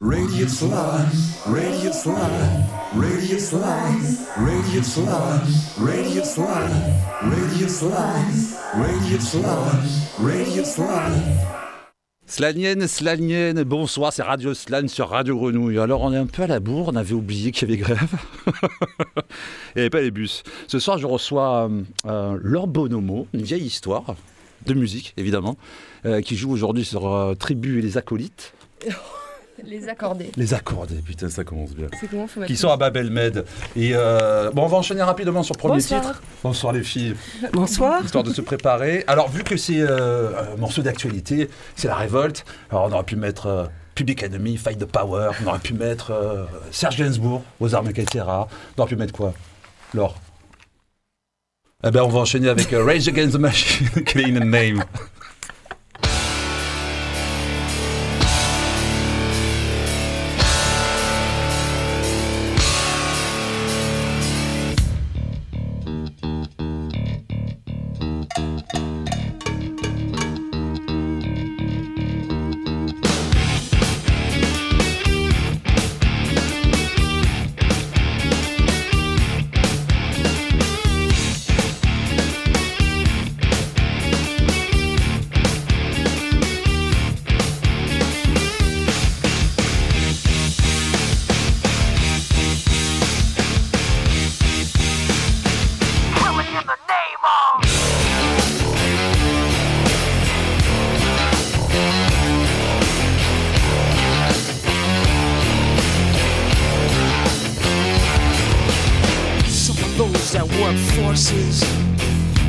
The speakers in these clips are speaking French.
Radio Slime, Radio Slime, Radio Slime, Radio Slime, Radio Slime, Radio Slime, Radio Slime, Radio Slime. Slanienne, Slanienne, bonsoir, c'est Radio Slan sur Radio Grenouille. Alors on est un peu à la bourre, on avait oublié qu'il y avait grève. Il n'y avait pas les bus. Ce soir je reçois euh, euh, Laure Bonomo, une vieille histoire de musique évidemment, euh, qui joue aujourd'hui sur euh, Tribu et les Acolytes. Les accordés. Les accordés, putain ça commence bien. C'est comment faut Qui sont à Babel Med. Et euh, bon, on va enchaîner rapidement sur le premier Bonsoir. titre. Bonsoir les filles. Bonsoir. histoire de se préparer. Alors, vu que c'est euh, un morceau d'actualité, c'est la révolte, alors on aurait pu mettre euh, Public Enemy, Fight the Power, on aurait pu mettre euh, Serge Gainsbourg, aux armes, etc. On aurait pu mettre quoi Laure? Eh ben, on va enchaîner avec euh, Rage Against the Machine, Clean and Name.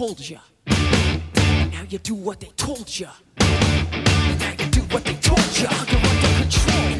Told you. Now you do what they told you. Now you do what they told you. You're under control.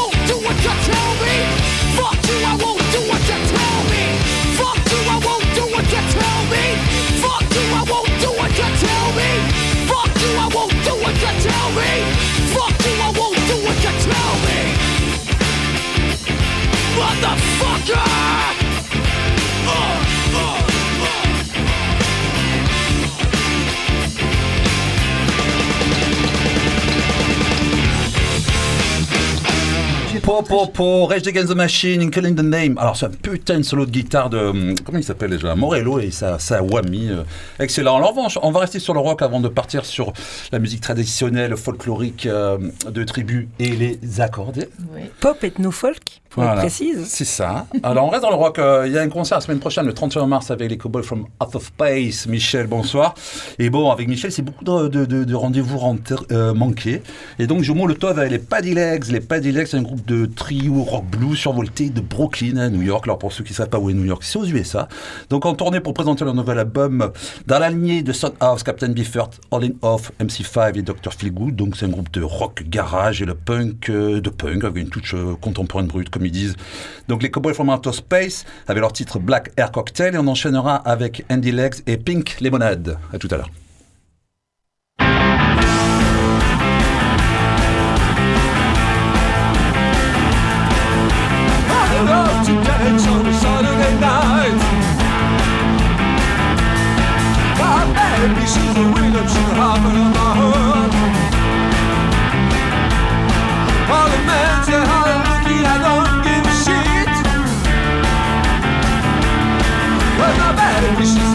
Po, po, po, Rage Against the Machine, Killing the Name. Alors, c'est un putain de solo de guitare de. hum, Comment il s'appelle déjà? Morello et sa, sa Whammy. euh, excellent. Alors, en revanche, on va rester sur le rock avant de partir sur la musique traditionnelle, folklorique euh, de tribus et les accordés. Pop ethno-folk, Voilà. être précise. C'est ça. Alors, on reste dans le rock. Euh, Il y a un concert la semaine prochaine, le 31 mars, avec les Cowboys from Out of Space. Michel, bonsoir. Et bon, avec Michel, c'est beaucoup de, de- de- de rendez-vous euh, manqués. Et donc, je le tov avec les Paddy Legs. Les Paddy Legs, c'est un groupe de trio rock blues survolté de Brooklyn à New York. Alors, pour ceux qui ne savent pas où est New York, c'est aux USA. Donc, en tournée pour présenter leur nouvel album dans la lignée de Son House, Captain Biffert, All In Off, MC5 et Dr. Feelgood. Donc, c'est un groupe de rock garage et le punk, euh, de punk, avec une touche euh, contemporaine brute, comme ils disent. Donc, les Cowboys from Outer Space, avec leur titre Black Air Cocktail. Et on enchaînera avec Andy Legs et Pink Lemonade. À tout à l'heure. Baby, she's a rhythm, she's. All the men say I'm I don't give a shit. Well, my baby, she's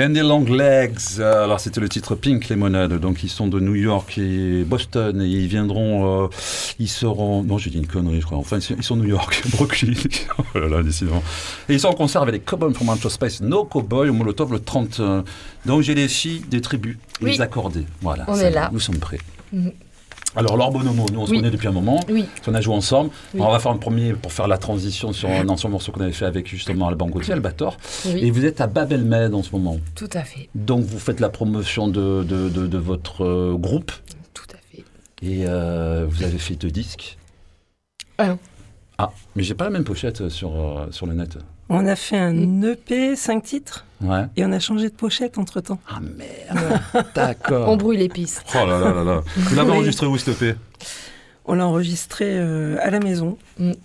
Handy Long Legs, euh, alors c'était le titre Pink Lemonade, donc ils sont de New York et Boston et ils viendront, euh, ils seront, non j'ai dit une connerie je crois, enfin ils sont- New York, Brooklyn, oh là là décidément, et ils sont en concert avec les Cowboys from Outer Space, No Cowboy au Molotov le 30, euh, donc j'ai les filles des tribus, Oui. les accordés, voilà, On est là. nous sommes prêts. Mhm. Alors Laure Bonomo, nous on se Oui. connaît depuis un moment, Oui. on a joué ensemble, Oui. Alors, on va faire un premier pour faire la transition sur un ancien morceau qu'on avait fait avec justement Alban Gauthier, Albator, et vous êtes à Babel Med en ce moment. Tout à fait. Donc vous faites la promotion de, de, de- de votre euh, groupe Tout à fait. et euh, vous avez fait deux disques. Un. Ah, mais j'ai pas la même pochette sur, euh, sur le net. On a fait un Mm. EP, 5 titres, Ouais. et on a changé de pochette entre temps. Ah merde, d'accord. On brouille les pistes. Oh là là là là. Vous l'avez Oui. enregistré où, s'il te plaît On l'a enregistré euh, à la maison.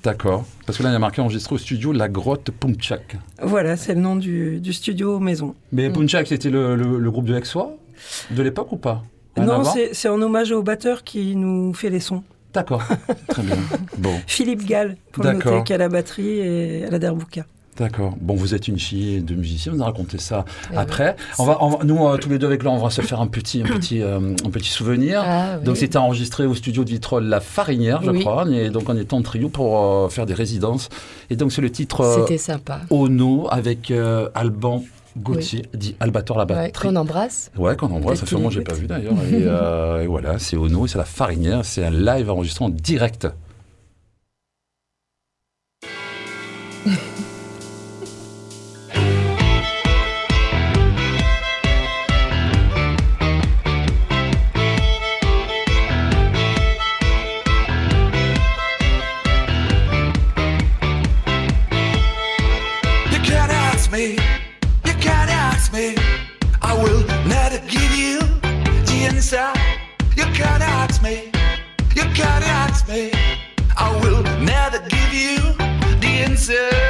D'accord. Parce que là, il y a marqué enregistré au studio La Grotte Pumchak. Voilà, c'est le nom du, du studio maison. Mais Mm. Pumchak, c'était le, le- le groupe de Exois de l'époque ou pas? Rien non, c'est c'est en hommage au batteur qui nous fait les sons. D'accord. Très bien. Bon. Philippe Gall, pour noter, qui a la batterie et à la derbouka. D'accord. Bon, vous êtes une fille de musicien, vous nous racontez ça Eh après. On va, on nous, euh, tous les deux avec là, on va se faire un petit, un petit, euh, un petit souvenir. Ah, oui. Donc c'était enregistré au studio de Vitrolles La Farinière, je crois. Et donc on était en trio pour euh, faire des résidences. Et donc c'est le titre C'était sympa. Ono avec Alban Gauthier, dit Albator la Ouais, batterie. qu'on embrasse. Ouais, qu'on embrasse. Qu'il j'ai pas vu d'ailleurs. Et, euh, et voilà, c'est Ono, c'est La Farinière. C'est un live enregistré en direct. Answer.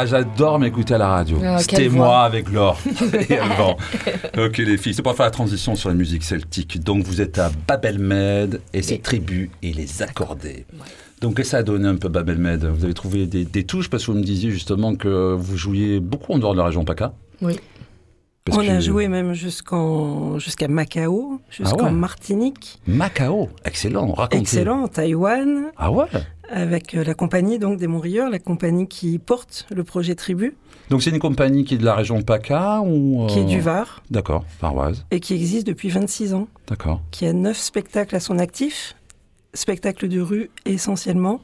Ah, j'adore m'écouter à la radio. Ah, C'était moi avec Laure et Alban. ok, les filles, c'est pour faire la transition sur la musique celtique. Donc, vous êtes à Babelmed et ses tribus et les accordés. Ouais. Donc, qu'est-ce que ça a donné un peu Babelmed Vous avez trouvé des, des touches? Parce que vous me disiez justement que vous jouiez beaucoup en dehors de la région PACA. Oui. Parce On a joué même jusqu'en jusqu'à Macao, jusqu'en ouais. Martinique. Macao, excellent, racontez. Excellent, Taïwan, Ah ouais avec euh, la compagnie donc des Montrieurs, la compagnie qui porte le projet Tribu, Donc, c'est une compagnie qui est de la région PACA ou... qui est euh, du Var. D'accord, paroise, et qui existe depuis 26 ans, d'accord. qui a neuf spectacles à son actif, spectacles de rue essentiellement,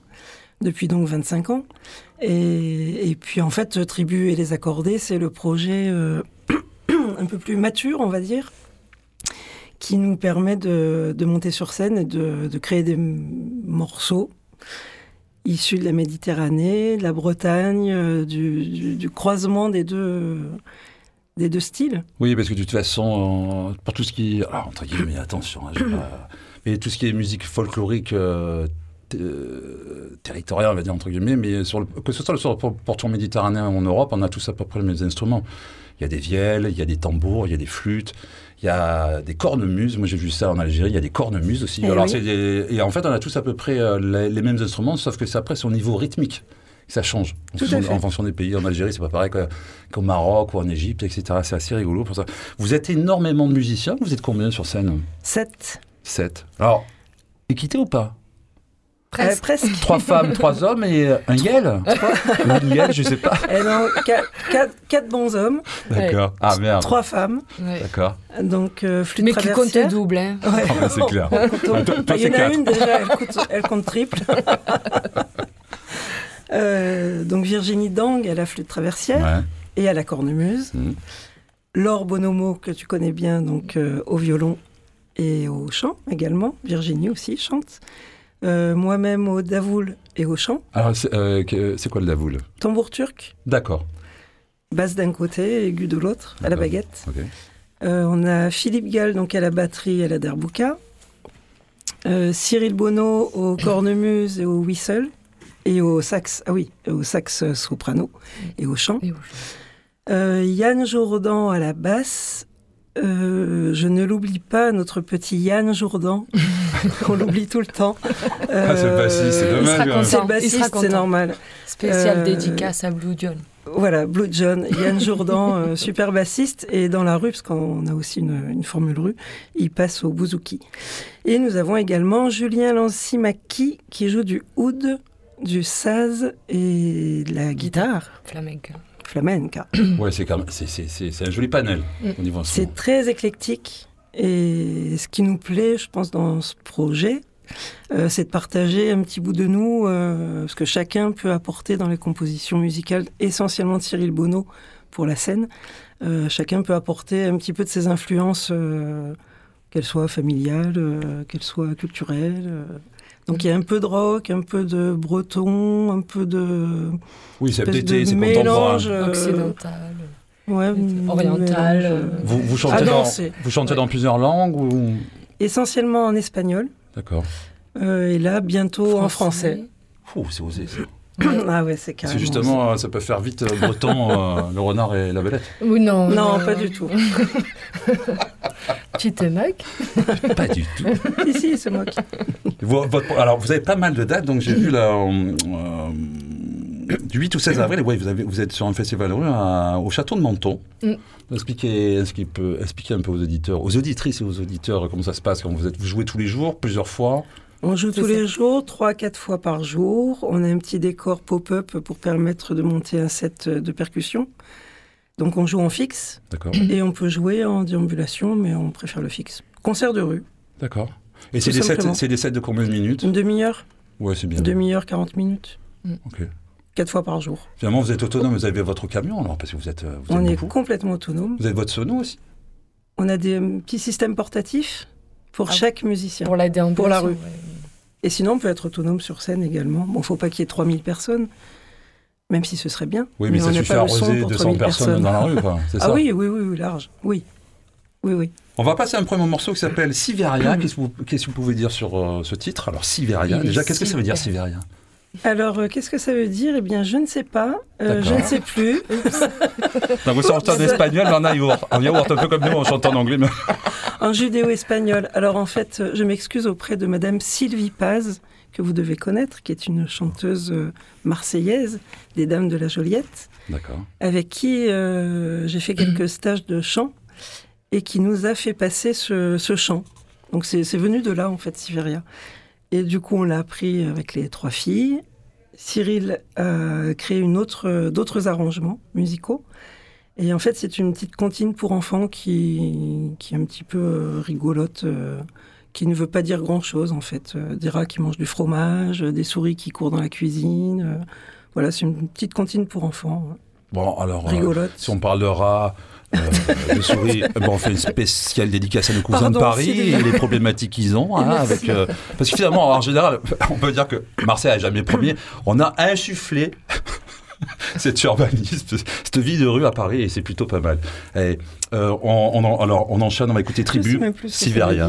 depuis donc 25 ans. Et, et puis en fait, Tribu et les Accordés, c'est le projet euh, un peu plus mature, on va dire, qui nous permet de, de monter sur scène et de, de créer des morceaux issus de la Méditerranée, de la Bretagne, euh, du, croisement des deux, des deux styles. Oui, parce que de toute façon, euh, pour tout ce qui... Alors, entre guillemets, attention, hein, mais tout ce qui est musique folklorique euh, euh, territoriale, on va dire, entre guillemets, mais que ce soit sur le pourtour méditerranéen ou en Europe, on a tous à peu près les mêmes instruments. Il y a des vielles, il y a des tambours, il y a des flûtes, il y a des cornemuses. Moi, j'ai vu ça en Algérie, il y a des cornemuses aussi. Eh Alors, oui. des- Et en fait, on a tous à peu près euh, les, les mêmes instruments, sauf que c'est après, au niveau rythmique. que Ça change en fonction, fait. en fonction des pays. En Algérie, c'est pas pareil qu'au Maroc ou en Égypte, etc. C'est assez rigolo pour ça. Vous êtes énormément de musiciens. Vous êtes combien sur scène? 7. 7. Alors, équité ou pas? Presque. presque. Trois femmes, trois hommes et euh, un yel une yel, je sais pas. Eh non, quatre, quatre- quatre bons hommes, D'accord. Ah merde. trois femmes, Ouais. D'accord. donc euh, flûte Mais qui compte double, hein. Ouais. Ah, bah, c'est clair. Toi, toi, Il y en a une déjà, elle, coûte- elle compte triple. Euh, donc Virginie Dang à la flûte traversière Ouais. et à la cornemuse. Mhm. Laure Bonomo, que tu connais bien, donc euh, au violon et au chant également. Virginie aussi chante. Euh, Moi-même au davoul et au chant. Alors, c'est euh, c'est quoi le davoul? Tambour turc, D'accord. basse d'un côté, aigu de l'autre, à la baguette. Ok. Euh, on a Philippe Gall donc à la batterie et à la derbouka. Euh, Cyril Bonneau au cornemuse et au whistle. Et au sax, ah oui, au sax soprano et au chant. Et au- Euh, Yann Jourdan à la basse. Euh, je ne l'oublie pas, notre petit Yann Jourdan. On l'oublie tout le temps. Euh, Ah, c'est le bassiste, c'est Il dommage. sera hein. content. C'est le bassiste, c'est normal. Spécial Euh, dédicace à Blue John. Voilà, Blue John, Yann Jourdan, euh, super bassiste, et dans la rue, parce qu'on a aussi une, une formule rue, il passe au bouzouki. Et nous avons également Julien Lancimaki qui joue du oud, du saz et de la guitare Flamenca. flamenca. Ouais, c'est quand même- c'est- c'est- c'est- c'est un joli panel Mm. au niveau C'est très éclectique, et ce qui nous plaît, je pense, dans ce projet, euh, c'est de partager un petit bout de nous, euh, ce que chacun peut apporter dans les compositions musicales, essentiellement de Cyril Bonneau pour la scène. Euh, chacun peut apporter un petit peu de ses influences, euh, qu'elles soient familiales, euh, qu'elles soient culturelles. Donc il y a un peu de rock, un peu de breton, un peu de Oui, c'est de c'est contemporain. mélange euh, Occidental. ouais, Oriental, mélange, euh. Vous, vous chantez, Ah dans, vous chantez dans plusieurs langues ou... essentiellement en espagnol. D'accord. Euh, et là, bientôt en français. Ouh, c'est osé. ça. ah ouais, c'est carrément. C'est justement, euh, ça peut faire vite euh, breton, euh, le renard et la belette. Oui, non. Non, pas du tout. Tu te moques Pas du tout. si, si, c'est moi qui. Vo- votre- alors, vous avez pas mal de dates, donc j'ai vu là, euh, du 8 au 16 avril, ouais, vous, avez, vous êtes sur un festival de rue à- au château de Menton. Mm. Expliquez, est-ce qu'il peut expliquer un peu aux auditeurs, aux auditrices et aux auditeurs comment ça se passe quand vous êtes, vous jouez tous les jours, plusieurs fois? On joue tous ça. les jours, trois, quatre fois par jour. On a un petit décor pop-up pour permettre de monter un set de percussion. Donc on joue en fixe D'accord. et on peut jouer en déambulation, mais on préfère le fixe. Concert de rue, D'accord. Et c'est des, sets, des sets de combien de minutes? Une demi-heure, Ouais, c'est bien. une demi-heure, 40 minutes, Ok. quatre fois par jour. Finalement, vous êtes autonome, vous avez votre camion alors, parce que vous êtes, euh, êtes On est beaucoup. complètement autonome. Vous avez votre sono aussi? On a des euh, petits systèmes portatifs pour Ah. chaque musicien. Pour la déambulation. Pour la rue. ouais. Et sinon, on peut être autonome sur scène également. Bon, faut pas qu'il y ait 3000 personnes, même si ce serait bien. Oui, mais, ça on n'a suffit pas à arroser pour 200 3000 personnes dans la rue, quoi. C'est Ah ça oui, oui, oui, oui, large. Oui. Oui, oui. On va passer à un premier morceau qui s'appelle Siveria. Qu'est-ce que vous, qu'est-ce que vous pouvez dire sur euh, ce titre? Alors, Siveria, déjà, qu'est-ce que ça veut dire. Siveria Alors, euh, qu'est-ce que ça veut dire? Eh bien, je ne sais pas. Euh, je ne sais plus. Donc vous chantez en espagnol, mais en yaourt. En yaourt, un peu comme nous, on chante en anglais. mais- En judéo-espagnol. Alors, en fait, je m'excuse auprès de Madame Sylvie Paz, que vous devez connaître, qui est une chanteuse euh, marseillaise des Dames de la Joliette, D'accord. avec qui euh, j'ai fait quelques stages de chant et qui nous a fait passer ce, ce chant. Donc, c'est venu de là, en fait, Siveria. Et du coup, on l'a appris avec les trois filles. Cyril a créé une autre, d'autres arrangements musicaux. Et en fait, c'est une petite comptine pour enfants qui, qui est un petit peu euh, rigolote, euh, qui ne veut pas dire grand-chose, en fait. Euh, des rats qui mangent du fromage, euh, des souris qui courent dans la cuisine. euh, voilà, c'est une petite comptine pour enfants, Bon, alors, euh, si on parle de rats, euh, de souris, bon, on fait une spéciale dédicace à nos cousins de Paris et les problématiques qu'ils ont. hein, avec, euh, parce que finalement, en général, on peut dire que Marseille a jamais premier. On a insufflé cet urbanisme, cette vie de rue à Paris et c'est plutôt pas mal. Euh, on, on alors, on enchaîne, on va écouter Tribu, Siveria.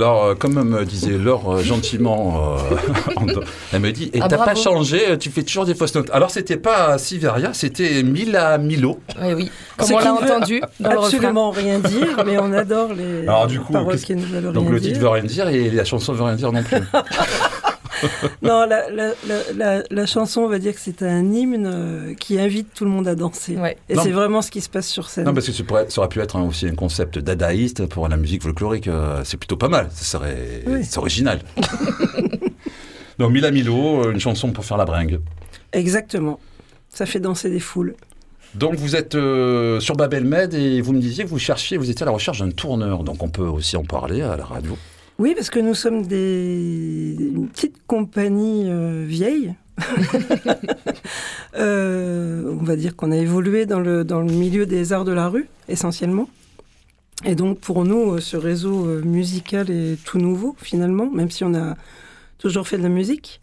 Alors, euh, comme me disait Laure euh, gentiment, euh, elle me dit Et Ah, t'as pas changé, tu fais toujours des fausses notes. Alors, c'était pas Siveria, c'était Mila Milo. Oui, oui. Comme C'est on l'a entendu dans le refrain. Absolument rien dire, mais on adore les Alors, du coup, paroles qu'est-ce- qui ne veulent Donc, rien le titre veut rien dire et la chanson veut rien dire non plus. Non, la, la, la, la- la chanson, on va dire que c'est un hymne euh, qui invite tout le monde à danser. Ouais. Et c'est vraiment ce qui se passe sur scène. non, parce que ça, pourrait- ça aurait pu être hein, aussi un concept dadaïste pour la musique folklorique. euh, c'est plutôt pas mal. Ça serait Oui. original. Donc, Mila Milo, euh, une chanson pour faire la bringue. Exactement. Ça fait danser des foules. Donc vous êtes euh, sur Babel Med et vous me disiez que vous cherchiez, vous étiez à la recherche d'un tourneur. Donc on peut aussi en parler à la radio. Oui, parce que nous sommes des... une petite compagnie euh, vieille. Euh, on va dire qu'on a évolué dans le, dans le milieu des arts de la rue, essentiellement. Et donc pour nous, euh, ce réseau musical est tout nouveau, finalement, même si on a toujours fait de la musique.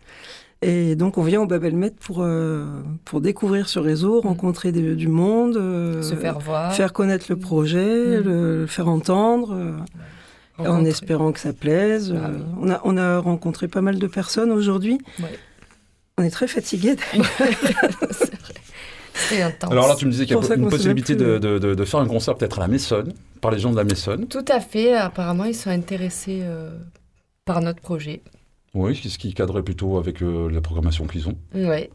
Et donc on vient au Babelmet pour, euh, pour découvrir ce réseau, rencontrer des- du monde, euh, Se faire voir. faire connaître le projet, Mm. le, le faire entendre. euh, en espérant que ça plaise. Ah Euh, oui. on, a, on a rencontré pas mal de personnes aujourd'hui. Ouais. On est très fatigués. d'ailleurs. C'est vrai. C'est intense. Alors là, tu me disais qu'il y a une possibilité de, plus. de- de- de faire un concert peut-être à la Maissonne, par les gens de la Maissonne. Tout à fait. Apparemment, ils sont intéressés euh, par notre projet. Oui, ce qui cadrerait plutôt avec euh, la programmation qu'ils ont. Ouais.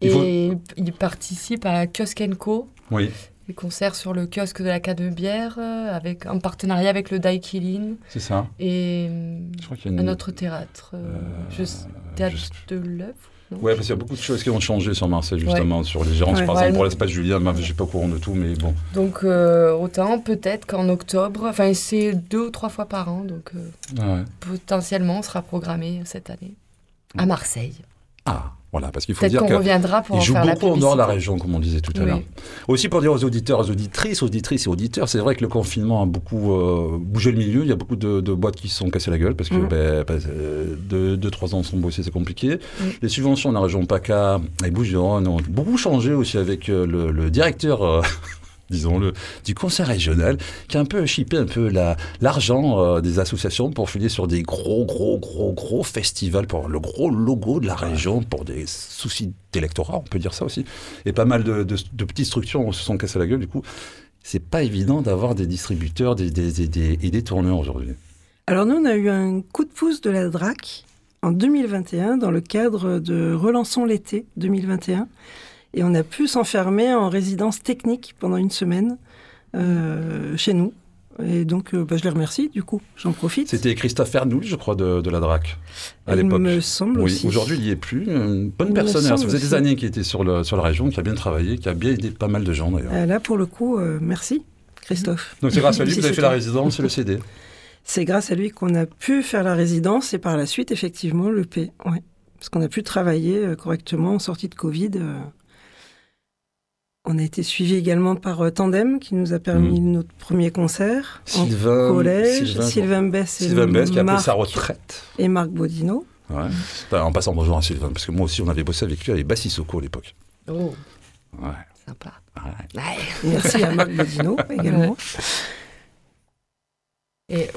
Il faut- Et ils participent à Kiosque Co, Oui, des concerts sur le kiosque de la Canebière, euh, avec, en partenariat avec le Daikilin c'est ça. et euh, Je crois qu'il y a une... un autre théâtre, euh, euh, juste théâtre juste- de l'œuvre. Ouais, parce qu'il y a beaucoup de choses qui ont changé sur Marseille, justement, sur les gérances, Ouais. par Ouais, exemple, pour l'espace Julien. Je suis pas au courant de tout, mais bon. Donc euh, autant peut-être qu'en octobre, enfin c'est deux ou trois fois par an, donc euh, Ah, ouais. potentiellement on sera programmé cette année à Marseille. Ah, voilà, parce qu'il faut dire qu'on reviendra pour en jouent faire la beaucoup en dehors de la région, comme on disait tout à Oui. l'heure. Aussi pour dire aux auditeurs, aux auditrices, auditrices et auditeurs, c'est vrai que le confinement a beaucoup euh, bougé le milieu. Il y a beaucoup de, de boîtes qui se sont cassées la gueule parce que Mm. ben, ben, euh, deux, deux, trois ans sans bosser, c'est compliqué. Mm. Les subventions dans la région PACA et Bouches-du-Rhône ont beaucoup changé aussi avec euh, le, le directeur. euh, disons-le, du conseil régional, qui a un peu chippé un peu la- l'argent euh, des associations pour filer sur des gros, gros, gros, gros festivals, pour le gros logo de la région, pour des soucis d'électorat, on peut dire ça aussi. Et pas mal de, de- de petites structures se sont cassées la gueule, du coup. C'est pas évident d'avoir des distributeurs des, des- des- des- et des tourneurs aujourd'hui. Alors nous, on a eu un coup de pouce de la DRAC en 2021 dans le cadre de Relançons l'été 2021. Et on a pu s'enfermer en résidence technique pendant une semaine euh, chez nous. Et donc, euh, bah, je les remercie, du coup, j'en profite. C'était Christophe Ernoul, je crois, de, de la DRAC, à Il l'époque. me semble Oui, aussi. aujourd'hui, il n'y est plus. Une bonne Il me personne. Ça faisait des années qu'il était sur, le, sur la région, qui a bien travaillé, qui a bien aidé pas mal de gens d'ailleurs. Euh, là, pour le coup, euh, merci, Christophe. Donc c'est grâce à lui que vous avez fait la résidence et le CD. C'est grâce à lui qu'on a pu faire la résidence et par la suite, effectivement, le P. Ouais. Parce qu'on a pu travailler euh, correctement en sortie de Covid. euh. On a été suivi également par euh, Tandem, qui nous a permis notre premier concert Sylvain, en collège. Sylvain, Sylvain Bess et, Sylvain Bess qui a pris Marc sa retraite. et Marc Bodino. Ouais. En passant bonjour à Sylvain, parce que moi aussi on avait bossé avec lui avec Bassisoko à l'époque. Oh, Ouais. sympa. Ouais. Ouais. Merci à Marc Bodino également. Et,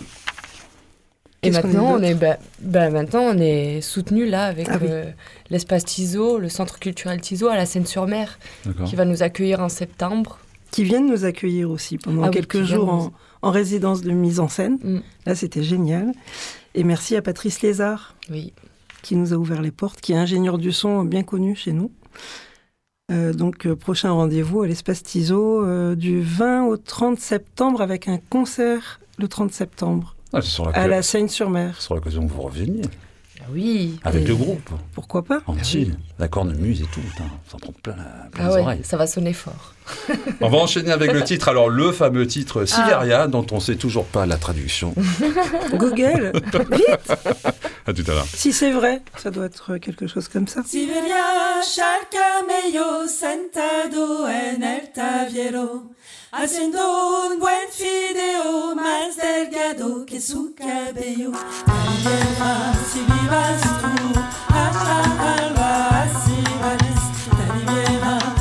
et maintenant, on est, bah, bah, maintenant, on est soutenu là avec Ah oui. euh, l'espace Tiso, le centre culturel Tiso à la Seine-sur-Mer, qui va nous accueillir en septembre. Qui viennent nous accueillir aussi pendant Ah quelques jours en, en résidence de mise en scène. Mm. Là, c'était génial. Et merci à Patrice Lézard, Oui. qui nous a ouvert les portes, qui est ingénieur du son bien connu chez nous. Euh, donc, euh, prochain rendez-vous à l'espace Tiso euh, du 20 au 30 septembre avec un concert le 30 septembre Ah, sur à la Seine-sur-Mer. sur l'occasion que vous reveniez Ah oui. avec Et- le groupe Pourquoi pas entier, la cornemuse et tout. Putain, ça prend plein, la- plein Ah les ouais, oreilles. ça va sonner fort. On va enchaîner avec le titre. Alors le fameux titre Siberia, dont on sait toujours pas la traduction. Google À tout à l'heure. Si c'est vrai, ça doit être quelque chose comme ça. Siberia, Haciendo un buen fideo más delgado que su cabello. Alguien más, si vivas tú, allá, así vales, te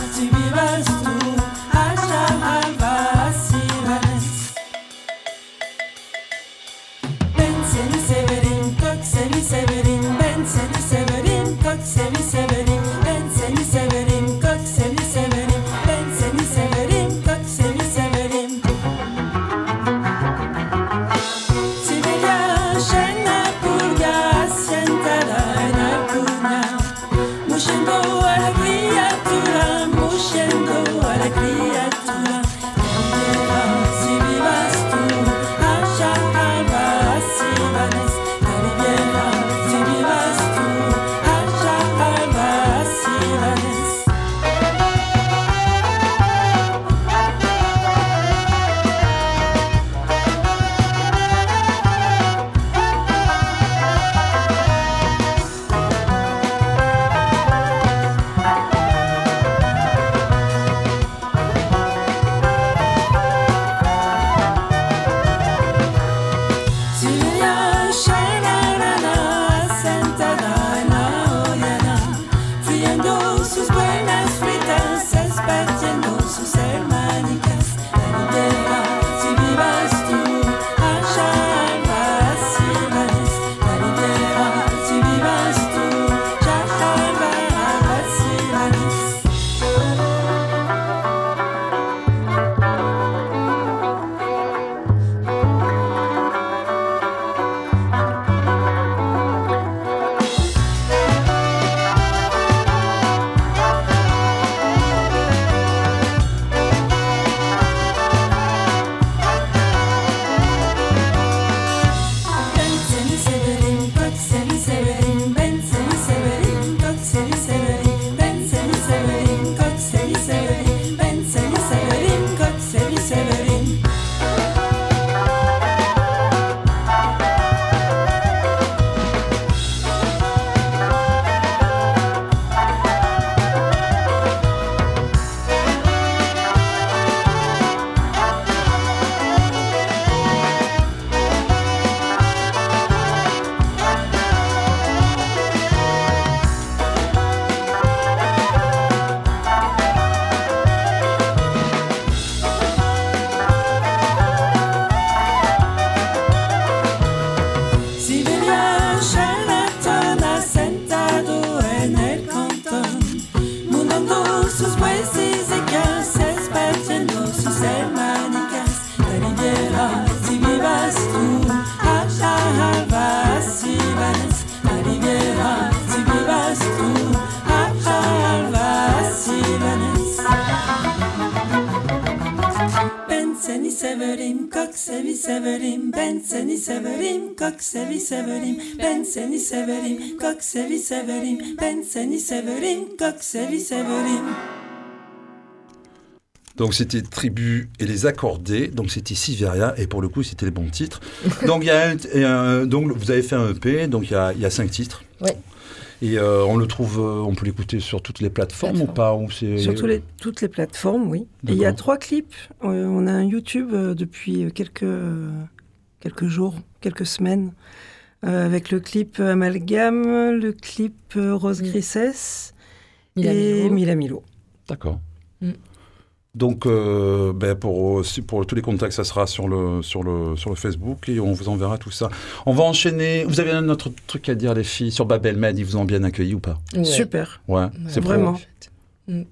severim. Ben seni severim, kok sevi severim. Ben seni severim, kok sevi severim. Donc c'était Tribu et les accordés, donc c'était Siveria, et pour le coup c'était les bons titres. donc, il y a un- et un- donc vous avez fait un EP, donc il y a, il y a cinq titres. Ouais. Et euh, on le trouve, euh, on peut l'écouter sur toutes les plateformes ou pas ou Sur tous les- toutes les plateformes, oui. Et il y a trois clips. Euh, on a un YouTube depuis quelques, quelques jours, quelques semaines, euh, avec le clip Amalgame, le clip euh, Rose Mm. Grissès Mila et Milo. Mila Milo. D'accord. Mm. Donc, euh, ben, pour, tous les contacts, ça sera sur le, sur, le, sur le Facebook et on vous enverra tout ça. On va enchaîner. Vous avez un autre truc à dire, les filles, sur Babel Med Ils vous ont bien accueilli ou pas? Ouais. Super, Ouais, Ouais, c'est vraiment. Mm.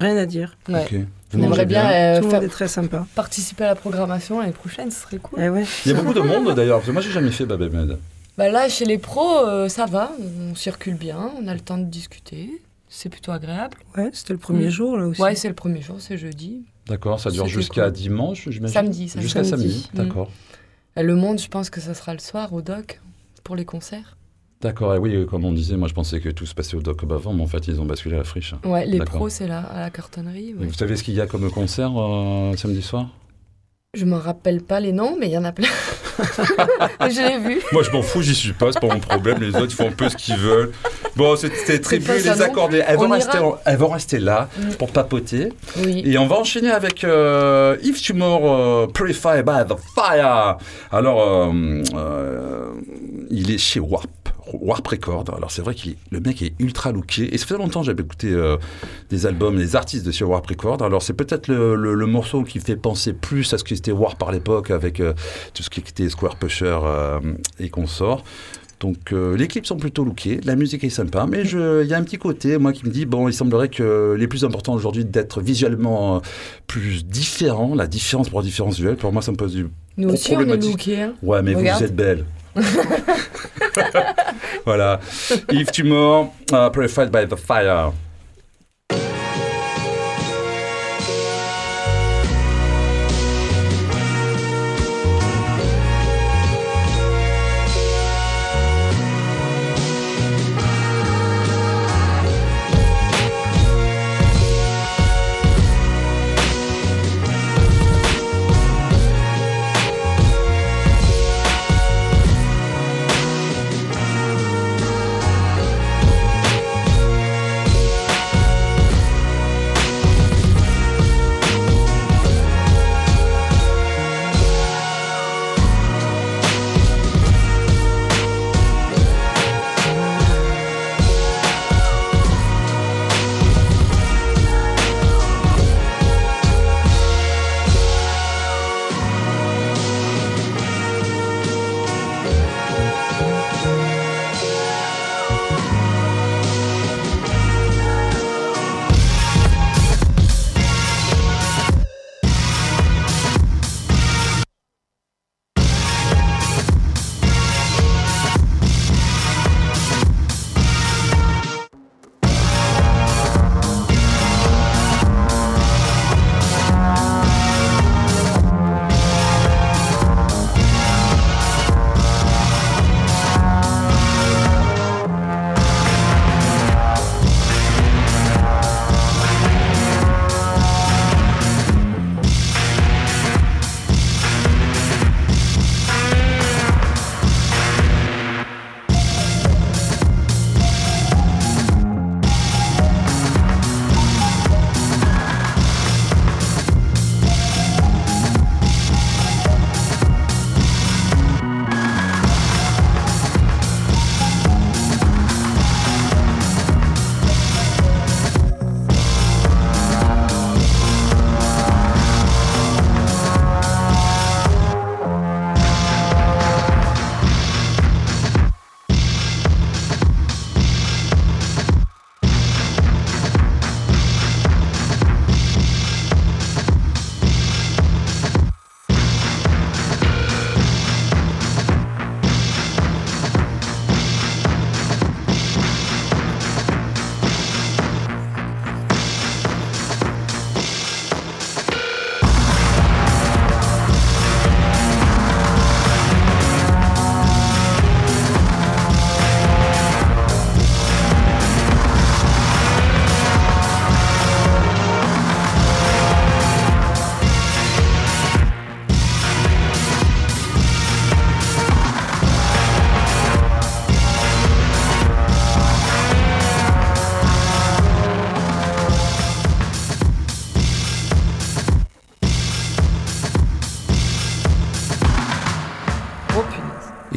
rien à dire. Ouais. Ok. Vous On aimerait bien, euh, Tout le monde faire est très sympa. participer à la programmation l'année prochaine, ce serait cool. Eh ouais. Il y a beaucoup de monde d'ailleurs, parce que moi j'ai jamais fait Babel Med. Bah là, chez les pros, euh, ça va, on circule bien, on a le temps de discuter, c'est plutôt agréable. Ouais, c'était le premier Mm. jour là aussi. Ouais, c'est le premier jour, c'est jeudi. D'accord, ça dure jusqu'à cool. dimanche, j'imagine Samedi, ça, Jusqu'à samedi, samedi. Mm. d'accord. Le monde, je pense que ça sera le soir au doc pour les concerts. D'accord, et oui, euh, comme on disait, moi je pensais que tout se passait au doc comme avant, mais en fait ils ont basculé à la friche. Ouais, les pros, c'est là, à la cartonnerie. Ouais. Vous savez ce qu'il y a comme concert euh, samedi soir? Je me rappelle pas les noms, mais il y en a plein. je l'ai vu. Moi je m'en fous, j'y suis pas, c'est pas mon problème, les autres ils font un peu ce qu'ils veulent. Bon, c'était tribu, pas ça les non accordés, elles vont, On rester, ira. en- elles vont rester là Mm. pour papoter. Oui. Et on va enchaîner avec euh, If Tumor euh, Purify by the Fire. Alors, euh, euh, il est chez Warp. Warp Record. Alors c'est vrai qu'il le mec est ultra looké. Et ça fait longtemps que j'avais écouté euh, des albums, des artistes de chez Warp Record. Alors c'est peut-être le, le- le morceau qui fait penser plus à ce que c'était Warp par l'époque avec euh, tout ce qui était Square Pusher euh, et consorts. Donc euh, les clips sont plutôt lookés, la musique est sympa, mais il y a un petit côté, moi, qui me dit, bon, il semblerait que les plus importants aujourd'hui d'être visuellement plus différent, la différence pour la différence visuelle, pour moi, ça me pose du... Nous aussi, on est lookés. Hein. Ouais, mais Regarde. vous êtes belle. voilà. Yves Tumor, uh, Purified by the Fire.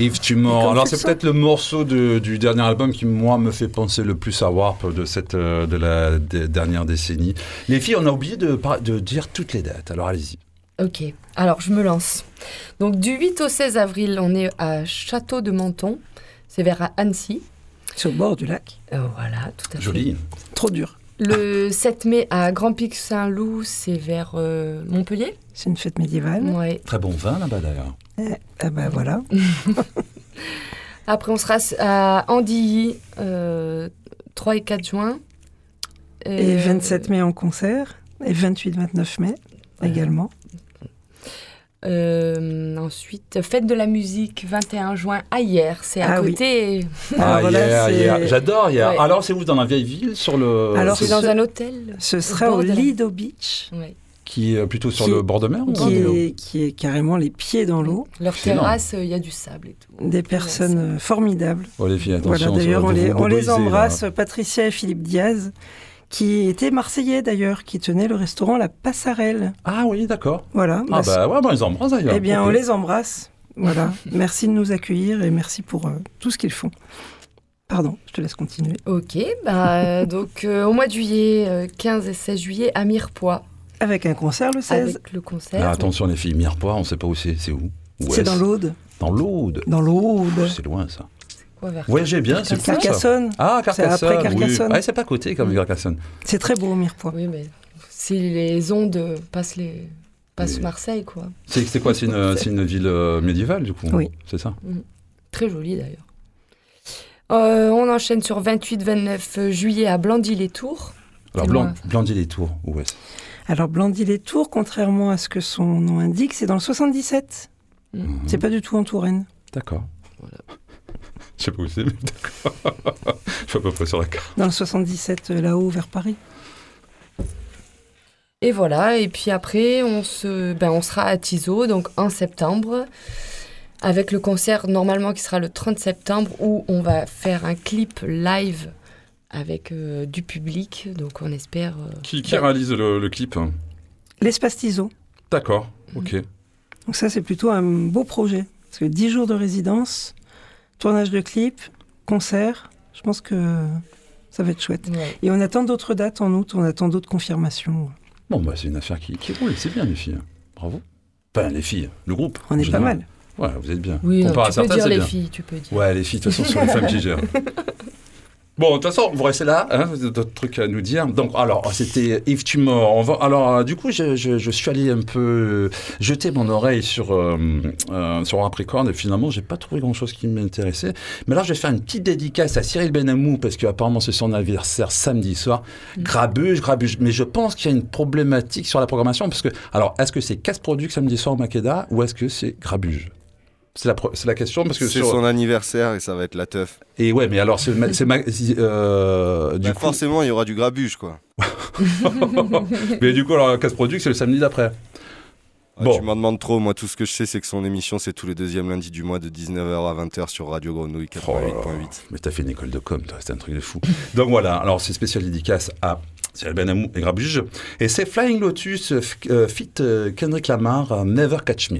Yves Tumor. Et quand Alors tu c'est le peut-être le morceau de- du dernier album qui moi me fait penser le plus à Warp de cette euh, de la de- dernière décennie. Les filles, on a oublié de, dire toutes les dates. Alors allez-y. Ok, alors je me lance. Donc du 8 au 16 avril, on est à Château de Menton. C'est vers Annecy. C'est au bord du lac. Euh, voilà, tout à fait. Joli. Trop dur. Le 7 mai à Grand Pic Saint-Loup, c'est vers euh, Montpellier. C'est une fête médiévale. Ouais. Très bon vin là-bas d'ailleurs. Ah bah voilà. Après, on sera à Andilly, euh, 3 et 4 juin. Et Euh, 27 mai en concert. Et 28-29 mai également. euh, ensuite, fête de la musique, 21 juin, à hier. C'est à Ah côté. Alors Ah, voilà, hier. J'adore hier. Ouais. Alors c'est où? Dans la vieille ville sur le Alors, C'est ce- dans un hôtel. Ce sera au Lido Beach, Ouais. Qui est plutôt sur Qui- le bord de mer ou qui pas est, qui est carrément les pieds dans l'eau. Leur terrasse, il y a du sable et tout. Des personnes euh, formidables. Oh les filles, Voilà, attention. d'ailleurs, ça on les, vous on les boboiser, là. embrasse, Patricia et Philippe Diaz, qui étaient marseillais d'ailleurs, qui tenaient le restaurant La Passarelle. Ah oui, d'accord. Voilà. Ah Bah, bah ouais, bah, ils embrassent d'ailleurs. Eh bien, on les embrasse. Voilà. merci de nous accueillir et merci pour euh, tout ce qu'ils font. Pardon, je te laisse continuer. Ok, bah, euh, donc euh, au mois de juillet, euh, 15 et 16 juillet, à Mirepoix, Avec un concert le 16. avec le concert. Alors, attention les filles, Mirepoix, on sait pas où c'est. C'est où Où C'est dans l'Aude. Dans l'Aude. Dans l'Aude. C'est loin ça. Quoi, vers Voyagez bien, c'est cool ça. Carcassonne. Ah, C'est Carcassonne. après Carcassonne. Oui. Ah, c'est pas à côté comme Carcassonne. C'est très beau, Mirepoix. Oui, mais si les ondes passent, les... passent Marseille, quoi. C'est c'est quoi C'est une, c'est une ville euh, médiévale du coup Oui. C'est ça Très joli d'ailleurs. Euh, on enchaîne sur 28-29 juillet à Blandy-les-Tours. Alors, C'est. Blandy-les-Tours, où est-ce Alors, Blandy-les-Tours, contrairement à ce que son nom indique, c'est dans le 77. Mhm. C'est pas du tout en Touraine. D'accord. Je sais pas où c'est, mais d'accord. Je suis à peu près sur la carte. Dans le 77, euh, là-haut, vers Paris. Et voilà, et puis après, on, se, ben, on sera à Tiso, donc en septembre, avec le concert normalement qui sera le 30 septembre, où on va faire un clip live avec euh, du public, donc on espère... euh, Qui, qui réalise le, le clip? L'espace Tiso. D'accord, ok. Donc ça, c'est plutôt un beau projet. Parce que 10 jours de résidence, tournage de clip, concert, je pense que ça va être chouette. ouais. Et on attend d'autres dates en août, on attend d'autres confirmations. Bon, bah, c'est une affaire qui, qui roule, c'est bien les filles. Bravo. Enfin, les filles, le groupe. On est pas mal. Ouais, vous êtes bien. Oui, non, Comparé à tu peux certains, dire les bien. filles, tu peux dire. Ouais, les filles, de toute façon, ce sont les femmes qui gèrent. Bon, de toute façon, vous restez là, hein, vous avez d'autres trucs à nous dire. Donc, alors, c'était Yves Tumor. On va, alors, euh, du coup, je, je- je suis allé un peu euh, jeter mon oreille sur, euh, euh, sur et finalement, j'ai pas trouvé grand-chose qui m'intéressait. Mais là, je vais faire une petite dédicace à Cyril Benamou parce qu'apparemment, c'est son anniversaire samedi soir. Grabuge, grabuge. Mais je pense qu'il y a une problématique sur la programmation parce que, alors, est-ce que c'est Casse Product samedi soir au Makeda ou est-ce que c'est Grabuge? C'est la, c'est question parce que C'est sur- son anniversaire et ça va être la teuf. et ouais mais alors c'est c'est euh, Bah, coup Forcément, il y aura du grabuge, quoi. mais du coup alors Casse Product c'est le samedi d'après Ah, Bon. Tu m'en demandes trop. Moi, tout ce que je sais, c'est que son émission, c'est tous les deuxièmes lundis du mois de 19h à 20h sur Radio Grenouille Oh là là. 88.8. mais t'as fait une école de com toi c'est un truc de fou donc voilà alors c'est spécial dédicace à Cyril Benamou et Grabuge et c'est Flying Lotus euh, euh, fit euh, Kendrick Lamar euh, Never Catch Me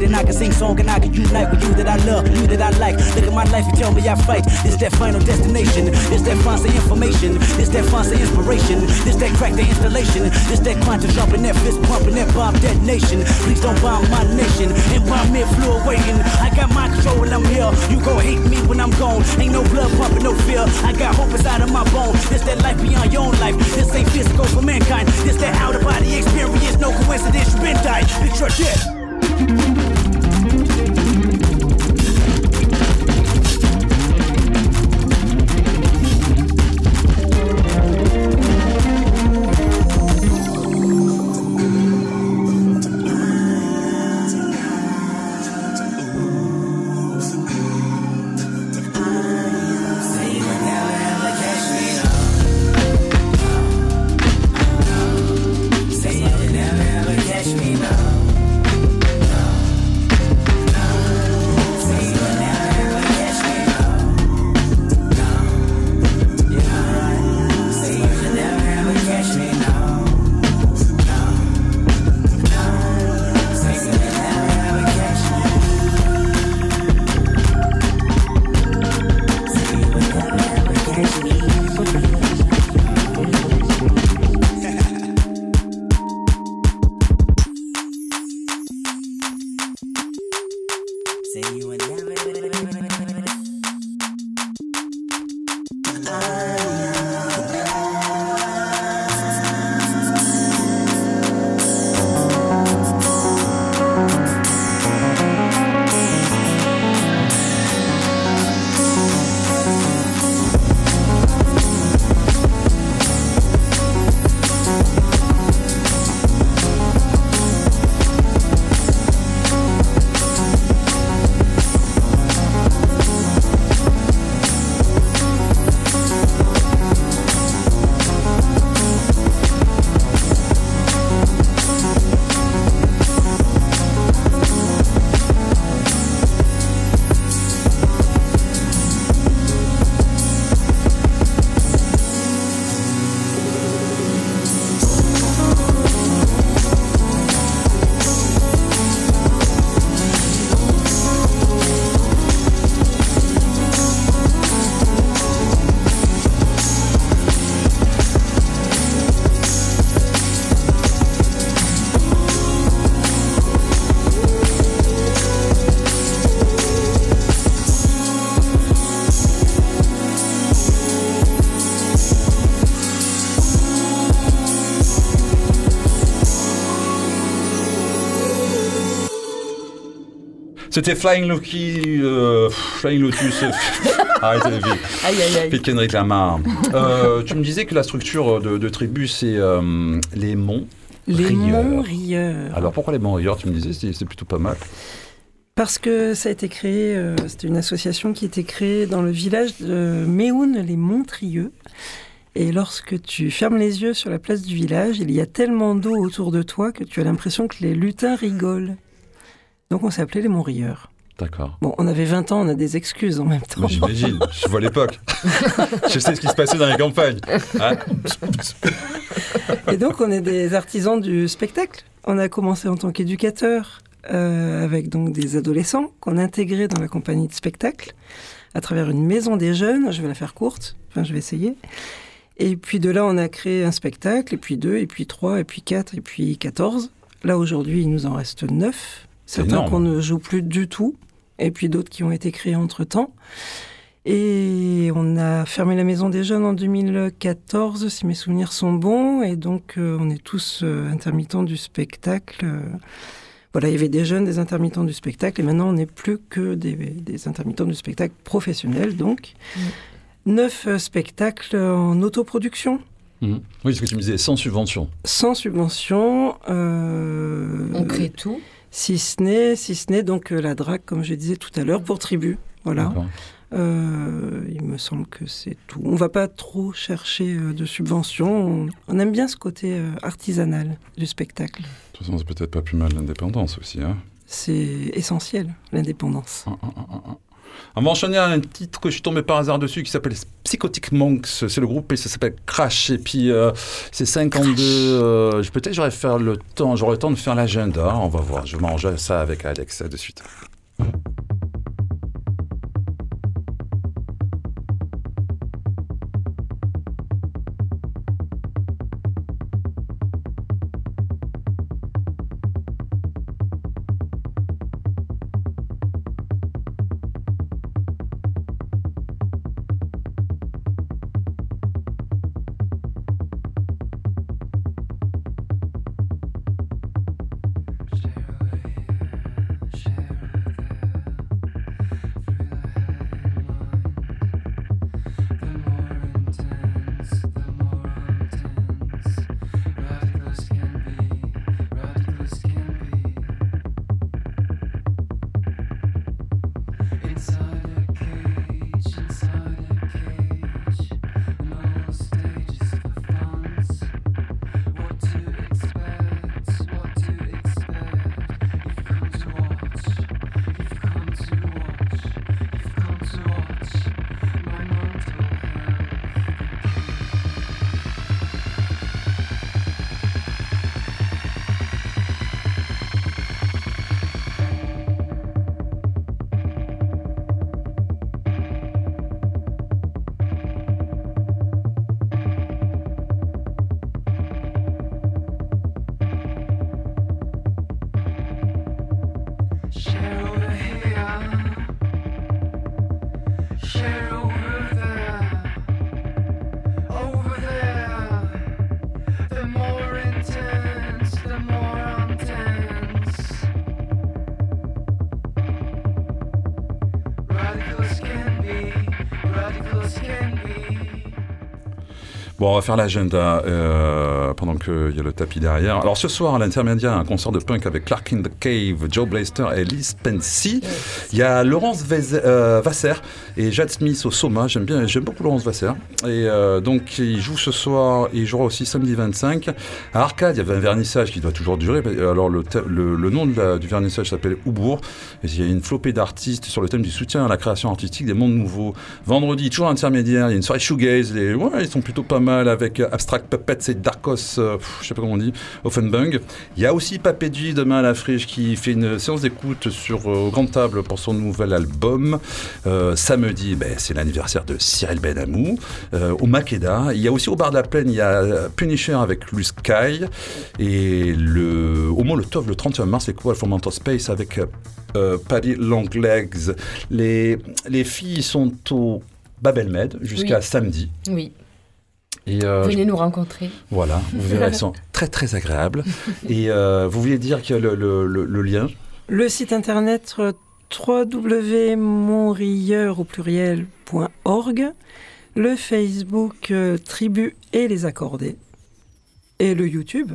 and I can and sing song and I can unite with you that I love, you that I like. Look at my life and tell me I fight. It's that final destination. It's that fancy information. It's that fancy inspiration. It's that crack the installation. It's that quantum jumping, that fist pumping, that bomb detonation. Please don't bomb my nation. And bomb me fluid waiting. I got my control when I'm here. You gon' hate me when I'm gone. Ain't no blood pumping, no fear. I got hope inside of my bone. This that life beyond your own life. This ain't physical for mankind. This that out of body experience. No coincidence, you been died. Picture death. C'était Flying Loki, euh, Flying Lotus. Arrêtez les vies. Aïe, aïe, aïe. Kendrick Lamar. Euh, tu me disais que la structure de, de tribu, c'est euh, les monts. Les Rieurs. monts rieurs. Alors pourquoi les monts rieurs Tu me disais, c'est plutôt pas mal. Parce que ça a été créé, euh, c'était une association qui était créée dans le village de Méhoun, les Montrieux. Et lorsque tu fermes les yeux sur la place du village, il y a tellement d'eau autour de toi que tu as l'impression que les lutins rigolent. Donc on s'appelait les Montrieurs. D'accord. Bon, on avait 20 ans, on a des excuses en même temps. J'imagine, je vois l'époque. je sais ce qui se passait dans les campagnes. Hein Et donc, on est des artisans du spectacle. On a commencé en tant qu'éducateur euh, avec donc des adolescents qu'on a intégrés dans la compagnie de spectacle à travers une maison des jeunes. Je vais la faire courte, enfin, je vais essayer. Et puis de là, on a créé un spectacle, et puis deux, et puis trois, et puis quatre, et puis quatorze. Là, aujourd'hui, il nous en reste neuf. Certains qu'on ne joue plus du tout, et puis d'autres qui ont été créés entre-temps. Et on a fermé la maison des jeunes en 2014, si mes souvenirs sont bons. Et donc, euh, on est tous euh, intermittents du spectacle. Euh, voilà, il y avait des jeunes, des intermittents du spectacle. Et maintenant, on n'est plus que des, des intermittents du spectacle professionnels. Donc, neuf euh, spectacles en autoproduction, Mhm. Oui, ce que tu me disais, sans subvention. sans subvention. euh, On crée tout. Si ce n'est, si ce n'est donc euh, la drague, comme je disais tout à l'heure, pour tribu. Voilà. Euh, il me semble que c'est tout. On va pas trop chercher euh, de subventions. On, on aime bien ce côté artisanal du spectacle. De toute façon, c'est peut-être pas plus mal l'indépendance aussi. Hein. C'est essentiel, l'indépendance. Un, un, un. On va enchaîner à un titre que je suis tombé par hasard dessus qui s'appelle Psychotic Monks. C'est le groupe et ça s'appelle Crash. Et puis euh, c'est 52. euh, Peut-être j'aurais faire le temps, j'aurai le temps de faire l'agenda. On va voir. Je vais m'arranger ça avec Alex de suite. On va faire l'agenda euh, pendant qu'il y a le tapis derrière. Alors ce soir, à l'intermédiaire, un concert de punk avec Clark in the Cave, Joe Blaster et Liz Pensy. Il y a Laurence euh, Vasser et Jade Smith au Soma. J'aime bien, j'aime beaucoup Laurence Vasser. Et euh, donc, il joue ce soir et il jouera aussi samedi 25. À Arcade, il y avait un vernissage qui doit toujours durer. Alors, le, nom du vernissage s'appelle Oubourg. Et il y a une flopée d'artistes sur le thème du soutien à la création artistique des mondes nouveaux. Vendredi, toujours intermédiaire, il y a une soirée shoegaze. Ouais, ils sont plutôt pas mal avec euh, Abstract Puppets et Darkos, euh, je sais pas comment on dit, Offenbung. Il y a aussi Papedji demain à la friche qui fait une séance d'écoute sur euh, Grande Table pour son nouvel album. Euh, samedi, ben, c'est l'anniversaire de Cyril Benamou. Euh, au Makeda, il y a aussi au Bar de la Plaine, il y a Punisher avec Luis Sky. Et le, au Molotov, le 31 mars, c'est quoi from Outer Space avec Paddy Longlegs. Les, les filles sont au Babelmed jusqu'à Oui. samedi. Oui, Et euh, venez nous rencontrer. voilà, vous verrez, elles sont très très agréables. Et euh, vous vouliez dire qu'il y a le, le- le- le lien? Le site internet euh, www.monrieur au pluriel.org, le Facebook euh, Tribu et les accordés, et le YouTube,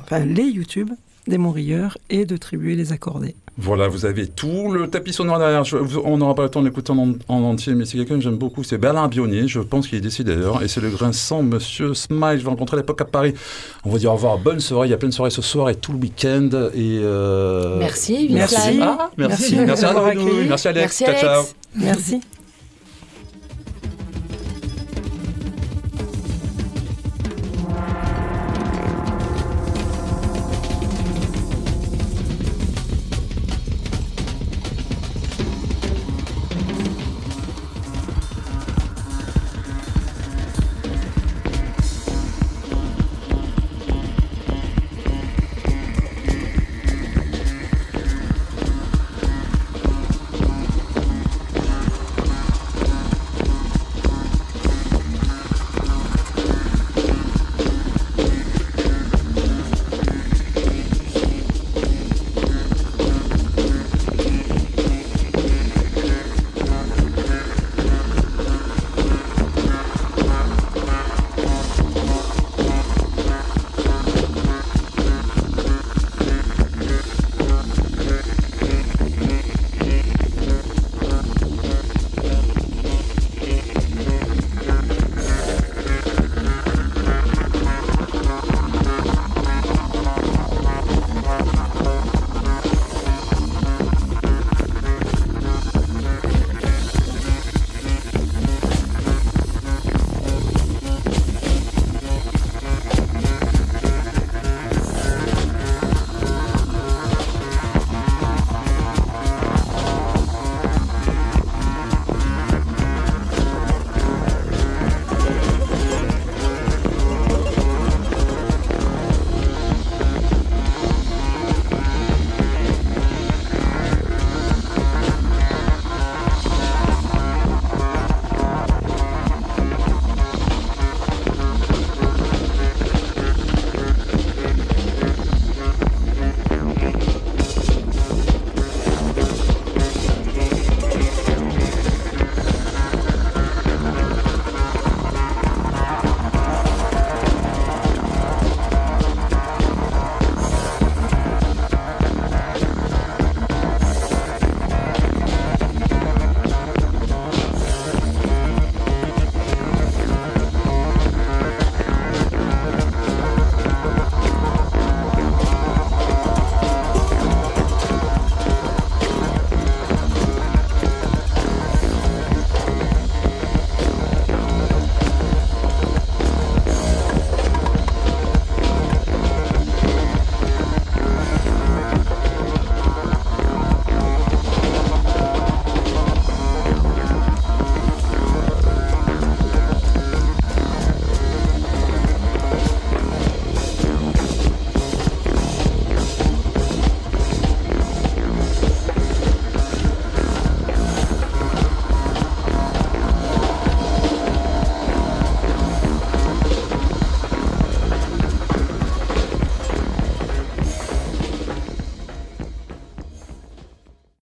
enfin les YouTube des Montrieurs et de Tribu et les accordés. Voilà, vous avez tout. Le tapis sonore derrière, je- vous- on n'aura pas le temps de l'écouter en, en entier, mais c'est quelqu'un que j'aime beaucoup. C'est Bernard Bionnier, je pense qu'il est décédé d'ailleurs. Et c'est le grinçant Monsieur Smile. Je vais rencontrer à l'époque à Paris. On va dire au revoir, bonne soirée. Il y a plein de soirées ce soir et tout le week-end. Et euh, Merci, Merci. Live. Ah, merci. Merci Merci, à accueilli. Merci Alex. Merci, ciao, ciao. Alex. Merci.